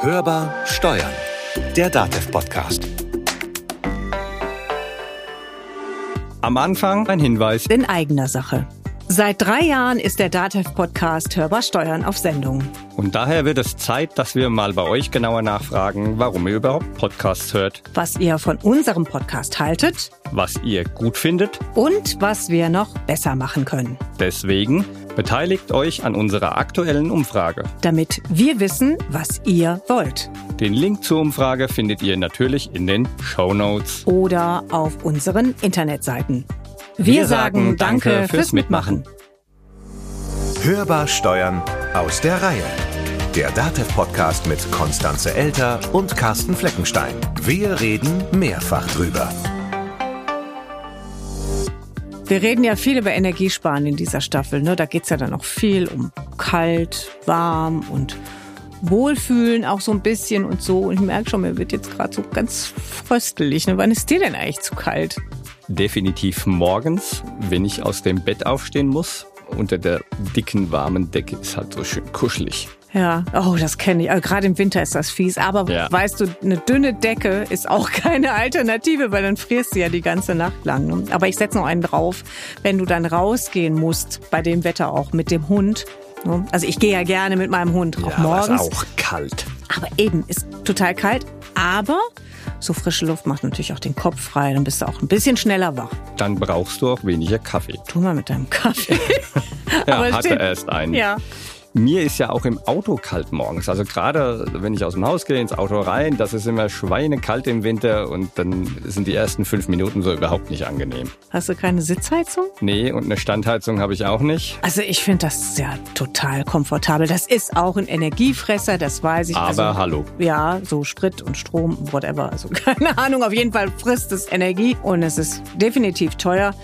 Hörbar Steuern, der DATEV-Podcast. Am Anfang ein Hinweis in eigener Sache. Seit drei Jahren ist der DATEV-Podcast Hörbar Steuern auf Sendung. Und daher wird es Zeit, dass wir mal bei euch genauer nachfragen, warum ihr überhaupt Podcasts hört, Was ihr von unserem Podcast haltet was ihr gut findet. und was wir noch besser machen können. Deswegen beteiligt euch an unserer aktuellen Umfrage. Damit wir wissen, was ihr wollt. Den Link zur Umfrage findet ihr natürlich in den Show Notes. Oder auf unseren Internetseiten. Wir, sagen Danke fürs Mitmachen. Hörbar Steuern aus der Reihe. Der DATEV-Podcast mit Konstanze Elter und Carsten Fleckenstein. Wir reden mehrfach drüber. Wir reden ja viel über Energiesparen in dieser Staffel. Ne? Da geht's ja dann auch viel um kalt, warm und Wohlfühlen auch so ein bisschen und so. Und ich merke schon, mir wird jetzt gerade so ganz fröstelig. Ne? Wann ist dir denn eigentlich zu kalt? Definitiv morgens, wenn ich aus dem Bett aufstehen muss. Unter der dicken, warmen Decke ist halt so schön kuschelig. Ja, oh, das kenne ich. Also gerade im Winter ist das fies. Aber Ja. weißt du, eine dünne Decke ist auch keine Alternative, weil dann frierst du ja die ganze Nacht lang. Aber ich setze noch einen drauf, wenn du dann rausgehen musst, bei dem Wetter auch mit dem Hund. ne? Also ich gehe ja gerne mit meinem Hund, auch aber morgens. ist auch kalt. Aber eben, ist total kalt. Aber so frische Luft macht natürlich auch den Kopf frei. Dann bist du auch ein bisschen schneller wach. Dann brauchst du auch weniger Kaffee. Tu mal mit deinem Kaffee. Ja, hatte erst einen. ja. Mir ist ja auch im Auto kalt morgens. Also gerade wenn ich aus dem Haus gehe, ins Auto rein, das ist immer schweinekalt im Winter und dann sind die ersten fünf Minuten so überhaupt nicht angenehm. Hast du keine Sitzheizung? Nee, und eine Standheizung habe ich auch nicht. Also ich finde das ja total komfortabel. Das ist auch ein Energiefresser, das weiß ich. Aber also, hallo. Ja, so Sprit und Strom, whatever. Also keine Ahnung, auf jeden Fall frisst es Energie und es ist definitiv teuer.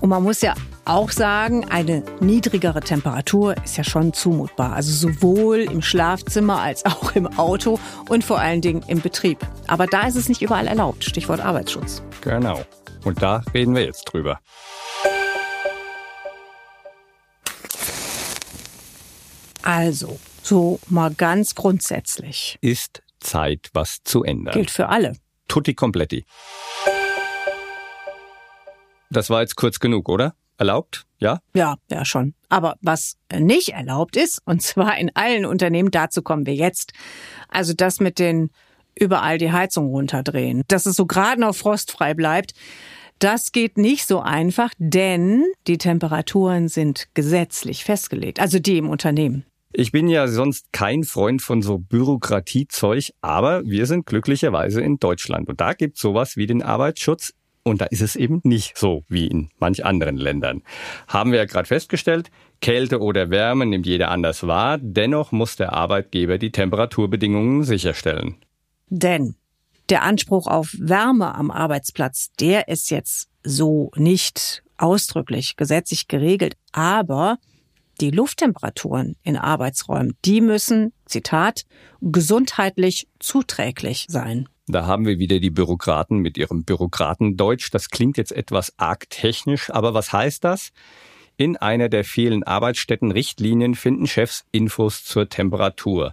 Und man muss ja auch sagen, eine niedrigere Temperatur ist ja schon zumutbar. Also sowohl im Schlafzimmer als auch im Auto und vor allen Dingen im Betrieb. Aber da ist es nicht überall erlaubt. Stichwort Arbeitsschutz. Genau. Und da reden wir jetzt drüber. Also, so mal ganz grundsätzlich. Ist Zeit, was zu ändern. Gilt für alle. Tutti completti. Das war jetzt kurz genug, oder? Erlaubt? Ja? Ja, ja schon. Aber was nicht erlaubt ist, und zwar in allen Unternehmen, dazu kommen wir jetzt. Also das mit den überall die Heizung runterdrehen, dass es so gerade noch frostfrei bleibt, das geht nicht so einfach, denn die Temperaturen sind gesetzlich festgelegt, also die im Unternehmen. Ich bin ja sonst kein Freund von so Bürokratiezeug, aber wir sind glücklicherweise in Deutschland und da gibt's sowas wie den Arbeitsschutz und da ist es eben nicht so wie in manch anderen Ländern. Haben wir ja gerade festgestellt, Kälte oder Wärme nimmt jeder anders wahr, dennoch muss der Arbeitgeber die Temperaturbedingungen sicherstellen. Denn der Anspruch auf Wärme am Arbeitsplatz, der ist jetzt so nicht ausdrücklich gesetzlich geregelt, aber die Lufttemperaturen in Arbeitsräumen, die müssen, Zitat, gesundheitlich zuträglich sein. Da haben wir wieder die Bürokraten mit ihrem Bürokratendeutsch. Das klingt jetzt etwas arg technisch, aber was heißt das? In einer der vielen Arbeitsstättenrichtlinien finden Chefs Infos zur Temperatur.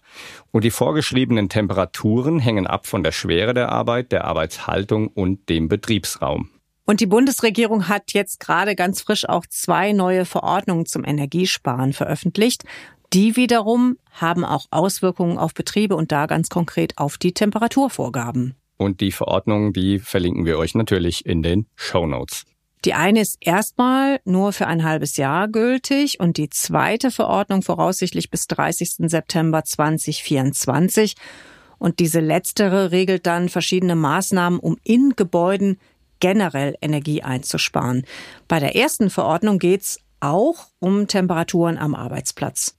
Und die vorgeschriebenen Temperaturen hängen ab von der Schwere der Arbeit, der Arbeitshaltung und dem Betriebsraum. Und die Bundesregierung hat jetzt gerade ganz frisch auch zwei neue Verordnungen zum Energiesparen veröffentlicht. Die wiederum haben auch Auswirkungen auf Betriebe und da ganz konkret auf die Temperaturvorgaben. Und die Verordnungen, die verlinken wir euch natürlich in den Show Notes. Die eine ist erstmal nur für ein halbes Jahr gültig und die zweite Verordnung voraussichtlich bis 30. September 2024. Und diese letztere regelt dann verschiedene Maßnahmen, um in Gebäuden generell Energie einzusparen. Bei der ersten Verordnung geht's auch um Temperaturen am Arbeitsplatz.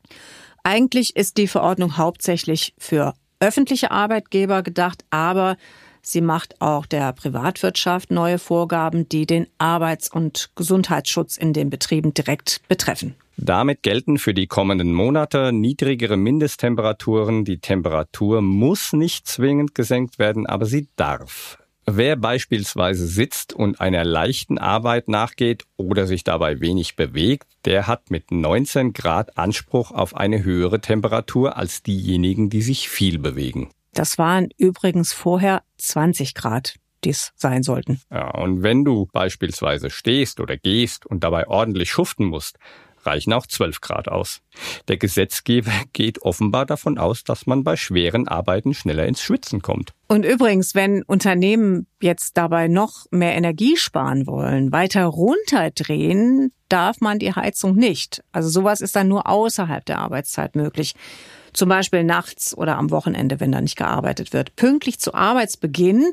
Eigentlich ist die Verordnung hauptsächlich für öffentliche Arbeitgeber gedacht, aber sie macht auch der Privatwirtschaft neue Vorgaben, die den Arbeits- und Gesundheitsschutz in den Betrieben direkt betreffen. Damit gelten für die kommenden Monate niedrigere Mindesttemperaturen. Die Temperatur muss nicht zwingend gesenkt werden, aber sie darf. Wer beispielsweise sitzt und einer leichten Arbeit nachgeht oder sich dabei wenig bewegt, der hat mit 19 Grad Anspruch auf eine höhere Temperatur als diejenigen, die sich viel bewegen. Das waren übrigens vorher 20 Grad, die es sein sollten. Ja, und wenn du beispielsweise stehst oder gehst und dabei ordentlich schuften musst, reichen auch 12 Grad aus. Der Gesetzgeber geht offenbar davon aus, dass man bei schweren Arbeiten schneller ins Schwitzen kommt. Und übrigens, wenn Unternehmen jetzt dabei noch mehr Energie sparen wollen, weiter runterdrehen, darf man die Heizung nicht. Also sowas ist dann nur außerhalb der Arbeitszeit möglich. Zum Beispiel nachts oder am Wochenende, wenn da nicht gearbeitet wird. Pünktlich zu Arbeitsbeginn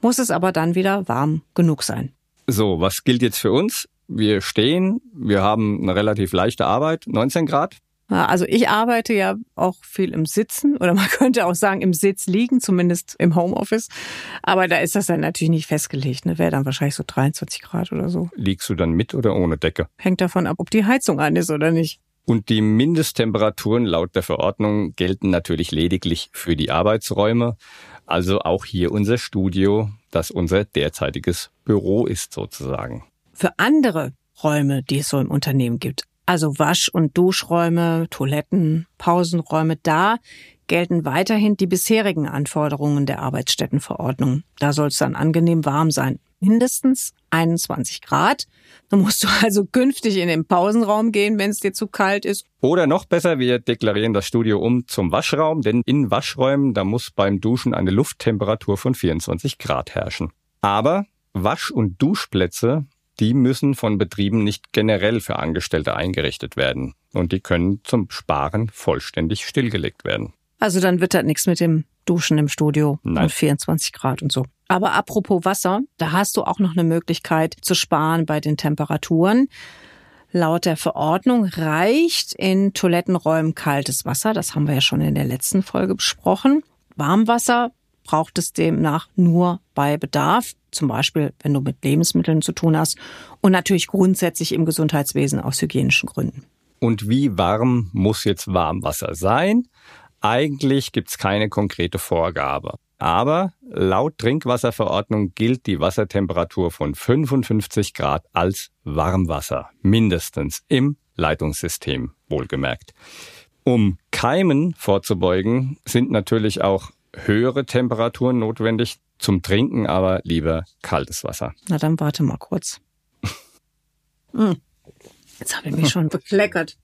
muss es aber dann wieder warm genug sein. So, was gilt jetzt für uns? Wir stehen, wir haben eine relativ leichte Arbeit, 19 Grad. Also ich arbeite ja auch viel im Sitzen oder man könnte auch sagen im Sitz liegen, zumindest im Homeoffice. Aber da ist das dann natürlich nicht festgelegt. Ne? Wäre dann wahrscheinlich so 23 Grad oder so. Liegst du dann mit oder ohne Decke? Hängt davon ab, ob die Heizung an ist oder nicht. Und die Mindesttemperaturen laut der Verordnung gelten natürlich lediglich für die Arbeitsräume. Also auch hier unser Studio, das unser derzeitiges Büro ist sozusagen für andere Räume, die es so im Unternehmen gibt. Also Wasch- und Duschräume, Toiletten, Pausenräume, da gelten weiterhin die bisherigen Anforderungen der Arbeitsstättenverordnung. Da soll es dann angenehm warm sein. Mindestens 21 Grad. Da musst du also künftig in den Pausenraum gehen, wenn es dir zu kalt ist. Oder noch besser, wir deklarieren das Studio um zum Waschraum, denn in Waschräumen, da muss beim Duschen eine Lufttemperatur von 24 Grad herrschen. Aber Wasch- und Duschplätze die müssen von Betrieben nicht generell für Angestellte eingerichtet werden. Und die können zum Sparen vollständig stillgelegt werden. Also dann wird das nichts mit dem Duschen im Studio Nein. und 24 Grad und so. Aber apropos Wasser, da hast du auch noch eine Möglichkeit zu sparen bei den Temperaturen. Laut der Verordnung reicht in Toilettenräumen kaltes Wasser. Das haben wir ja schon in der letzten Folge besprochen. Warmwasser braucht es demnach nur bei Bedarf, zum Beispiel wenn du mit Lebensmitteln zu tun hast und natürlich grundsätzlich im Gesundheitswesen aus hygienischen Gründen. Und wie warm muss jetzt Warmwasser sein? Eigentlich gibt's keine konkrete Vorgabe. Aber laut Trinkwasserverordnung gilt die Wassertemperatur von 55 Grad als Warmwasser, mindestens im Leitungssystem, wohlgemerkt. Um Keimen vorzubeugen, sind natürlich auch höhere Temperaturen notwendig, zum Trinken aber lieber kaltes Wasser. Na dann warte mal kurz. Hm. Jetzt habe ich mich schon bekleckert.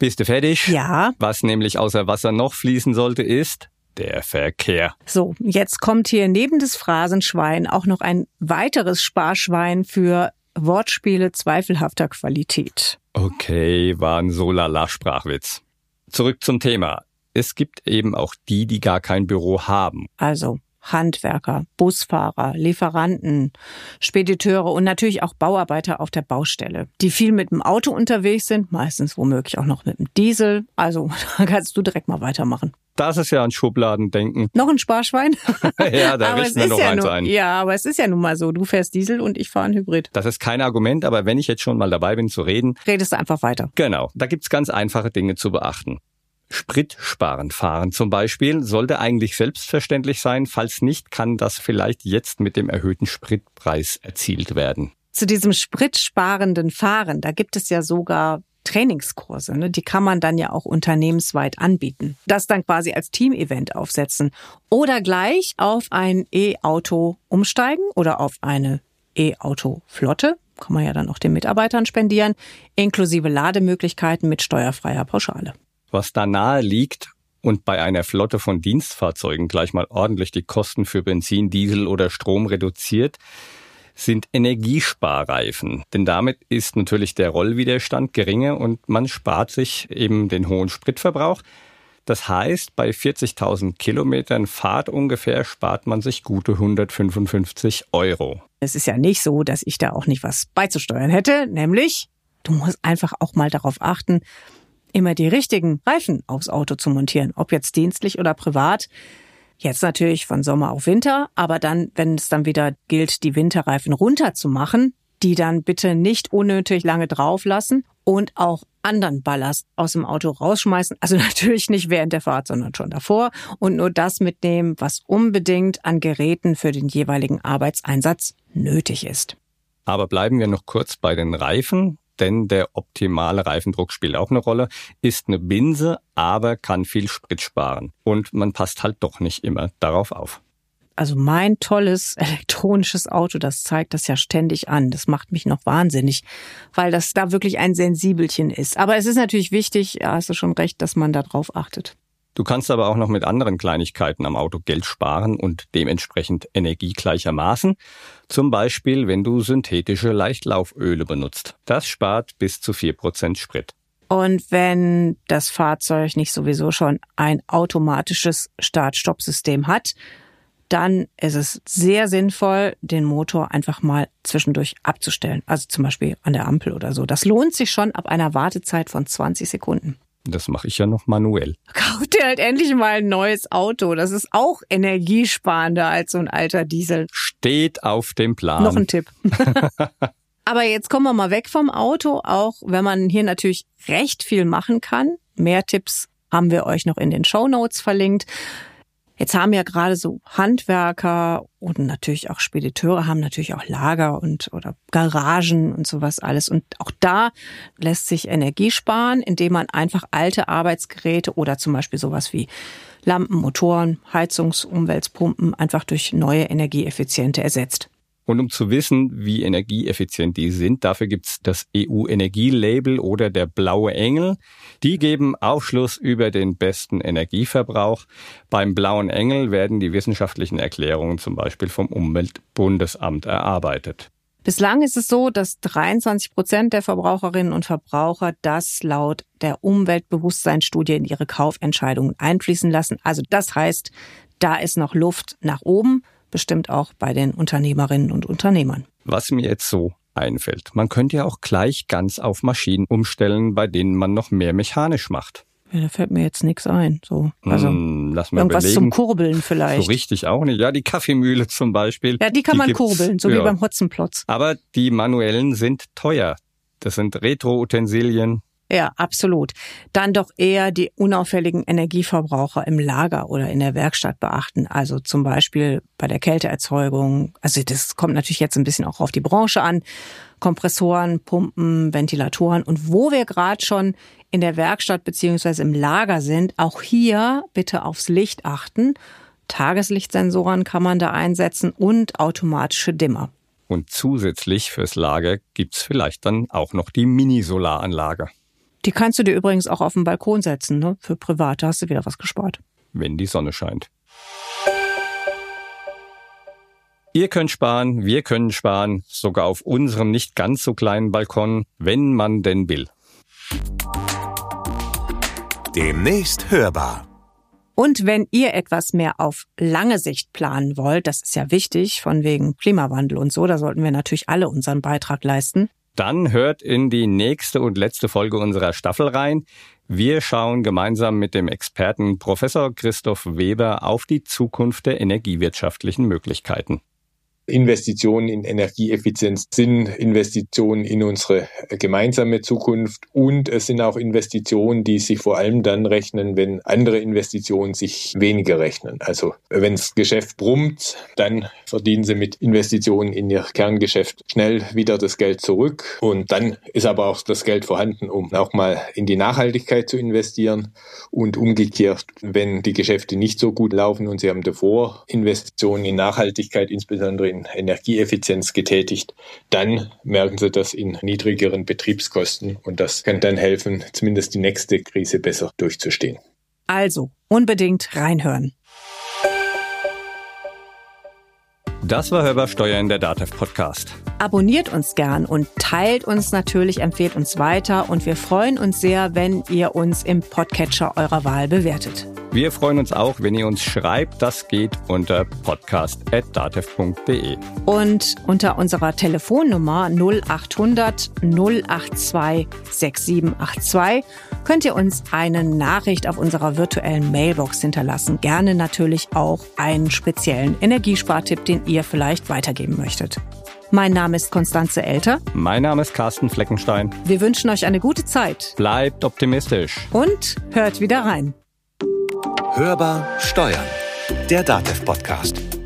Bist du fertig? Ja. Was nämlich außer Wasser noch fließen sollte, ist der Verkehr. So, jetzt kommt hier neben des Phrasenschwein auch noch ein weiteres Sparschwein für Wortspiele zweifelhafter Qualität. Okay, war ein so lala Sprachwitz. Zurück zum Thema. Es gibt eben auch die, die gar kein Büro haben. Also Handwerker, Busfahrer, Lieferanten, Spediteure und natürlich auch Bauarbeiter auf der Baustelle, die viel mit dem Auto unterwegs sind, meistens womöglich auch noch mit dem Diesel. Also da kannst du direkt mal weitermachen. Das ist ja ein Schubladendenken. Noch ein Sparschwein? ja, da aber es richten wir noch ja eins nun, ein. Ja, aber es ist ja nun mal so. Du fährst Diesel und ich fahre ein Hybrid. Das ist kein Argument, aber wenn ich jetzt schon mal dabei bin zu reden, Redest du einfach weiter. genau, da gibt's ganz einfache Dinge zu beachten. Spritsparend fahren zum Beispiel sollte eigentlich selbstverständlich sein. Falls nicht, kann das vielleicht jetzt mit dem erhöhten Spritpreis erzielt werden. Zu diesem spritsparenden Fahren, da gibt es ja sogar Trainingskurse, ne? die kann man dann ja auch unternehmensweit anbieten. Das dann quasi als Teamevent aufsetzen oder gleich auf ein E-Auto umsteigen oder auf eine E-Auto-Flotte, kann man ja dann auch den Mitarbeitern spendieren, inklusive Lademöglichkeiten mit steuerfreier Pauschale. Was da nahe liegt und bei einer Flotte von Dienstfahrzeugen gleich mal ordentlich die Kosten für Benzin, Diesel oder Strom reduziert, sind Energiesparreifen. Denn damit ist natürlich der Rollwiderstand geringer und man spart sich eben den hohen Spritverbrauch. Das heißt, bei 40.000 Kilometern Fahrt ungefähr spart man sich gute 155 Euro. Es ist ja nicht so, dass ich da auch nicht was beizusteuern hätte, nämlich du musst einfach auch mal darauf achten, immer die richtigen Reifen aufs Auto zu montieren, ob jetzt dienstlich oder privat. Jetzt natürlich von Sommer auf Winter, aber dann, wenn es dann wieder gilt, die Winterreifen runterzumachen, die dann bitte nicht unnötig lange drauf lassen und auch anderen Ballast aus dem Auto rausschmeißen. Also natürlich nicht während der Fahrt, sondern schon davor. Und nur das mitnehmen, was unbedingt an Geräten für den jeweiligen Arbeitseinsatz nötig ist. Aber bleiben wir noch kurz bei den Reifen, denn der optimale Reifendruck spielt auch eine Rolle, ist eine Binse, aber kann viel Sprit sparen. Und man passt halt doch nicht immer darauf auf. Also mein tolles elektronisches Auto, das zeigt das ja ständig an. Das macht mich noch wahnsinnig, weil das da wirklich ein Sensibelchen ist. Aber es ist natürlich wichtig, ja, hast du schon recht, dass man darauf achtet. Du kannst aber auch noch mit anderen Kleinigkeiten am Auto Geld sparen und dementsprechend Energie gleichermaßen. Zum Beispiel, wenn du synthetische Leichtlauföle benutzt. Das spart bis zu vier Prozent Sprit. Und wenn das Fahrzeug nicht sowieso schon ein automatisches Start-Stopp-System hat, dann ist es sehr sinnvoll, den Motor einfach mal zwischendurch abzustellen. Also zum Beispiel an der Ampel oder so. Das lohnt sich schon ab einer Wartezeit von 20 Sekunden. Das mache ich ja noch manuell. Kauf dir halt endlich mal ein neues Auto. Das ist auch energiesparender als so ein alter Diesel. Steht auf dem Plan. Noch ein Tipp. Aber jetzt kommen wir mal weg vom Auto, auch wenn man hier natürlich recht viel machen kann. Mehr Tipps haben wir euch noch in den Show Notes verlinkt. Jetzt haben ja gerade so Handwerker und natürlich auch Spediteure haben natürlich auch Lager und oder Garagen und sowas alles. Und auch da lässt sich Energie sparen, indem man einfach alte Arbeitsgeräte oder zum Beispiel sowas wie Lampen, Motoren, Heizungs-, Umweltpumpen einfach durch neue energieeffiziente ersetzt. Und um zu wissen, wie energieeffizient die sind, dafür gibt's das EU-Energielabel oder der blaue Engel. Die geben Aufschluss über den besten Energieverbrauch. Beim blauen Engel werden die wissenschaftlichen Erklärungen zum Beispiel vom Umweltbundesamt erarbeitet. Bislang ist es so, dass 23 Prozent der Verbraucherinnen und Verbraucher das laut der Umweltbewusstseinsstudie in ihre Kaufentscheidungen einfließen lassen. Also das heißt, da ist noch Luft nach oben bestimmt auch bei den Unternehmerinnen und Unternehmern. Was mir jetzt so einfällt, man könnte ja auch gleich ganz auf Maschinen umstellen, bei denen man noch mehr mechanisch macht. Ja, da fällt mir jetzt nichts ein. So, also hm, lass mal irgendwas überlegen. zum Kurbeln vielleicht. So richtig auch nicht. Ja, die Kaffeemühle zum Beispiel. Ja, die kann man gibt's, kurbeln, so wie ja. beim Hotzenplotz. Aber die manuellen sind teuer. Das sind Retro-Utensilien. Ja, absolut. Dann doch eher die unauffälligen Energieverbraucher im Lager oder in der Werkstatt beachten. Also zum Beispiel bei der Kälteerzeugung. Also das kommt natürlich jetzt ein bisschen auch auf die Branche an. Kompressoren, Pumpen, Ventilatoren. Und wo wir gerade schon in der Werkstatt beziehungsweise im Lager sind, auch hier bitte aufs Licht achten. Tageslichtsensoren kann man da einsetzen und automatische Dimmer. Und zusätzlich fürs Lager gibt's vielleicht dann auch noch die Mini-Solaranlage, Die kannst du dir übrigens auch auf den Balkon setzen, ne? Für Private hast du wieder was gespart. wenn die Sonne scheint. Ihr könnt sparen, wir können sparen, sogar auf unserem nicht ganz so kleinen Balkon, wenn man denn will. Demnächst hörbar. Und wenn ihr etwas mehr auf lange Sicht planen wollt, das ist ja wichtig, von wegen Klimawandel und so, da sollten wir natürlich alle unseren Beitrag leisten. Dann hört in die nächste und letzte Folge unserer Staffel rein. Wir schauen gemeinsam mit dem Experten Professor Christoph Weber auf die Zukunft der energiewirtschaftlichen Möglichkeiten. Investitionen in Energieeffizienz sind Investitionen in unsere gemeinsame Zukunft und es sind auch Investitionen, die sich vor allem dann rechnen, wenn andere Investitionen sich weniger rechnen. Also wenn das Geschäft brummt, dann verdienen sie mit Investitionen in ihr Kerngeschäft schnell wieder das Geld zurück und dann ist aber auch das Geld vorhanden, um auch mal in die Nachhaltigkeit zu investieren und umgekehrt, wenn die Geschäfte nicht so gut laufen und sie haben davor Investitionen in Nachhaltigkeit, insbesondere in Energieeffizienz getätigt, dann merken Sie das in niedrigeren Betriebskosten und das kann dann helfen, zumindest die nächste Krise besser durchzustehen. Also unbedingt reinhören. Das war Hörbar Steuern, der DATEV Podcast. Abonniert uns gern und teilt uns natürlich, empfehlt uns weiter und wir freuen uns sehr, wenn ihr uns im Podcatcher eurer Wahl bewertet. Wir freuen uns auch, wenn ihr uns schreibt. Das geht unter podcast.datev.de. Und unter unserer Telefonnummer 0800 082 6782 könnt ihr uns eine Nachricht auf unserer virtuellen Mailbox hinterlassen. Gerne natürlich auch einen speziellen Energiespartipp, den ihr vielleicht weitergeben möchtet. Mein Name ist Konstanze Elter. Mein Name ist Carsten Fleckenstein. Wir wünschen euch eine gute Zeit. Bleibt optimistisch. Und hört wieder rein. Hörbar Steuern. Der DATEV-Podcast.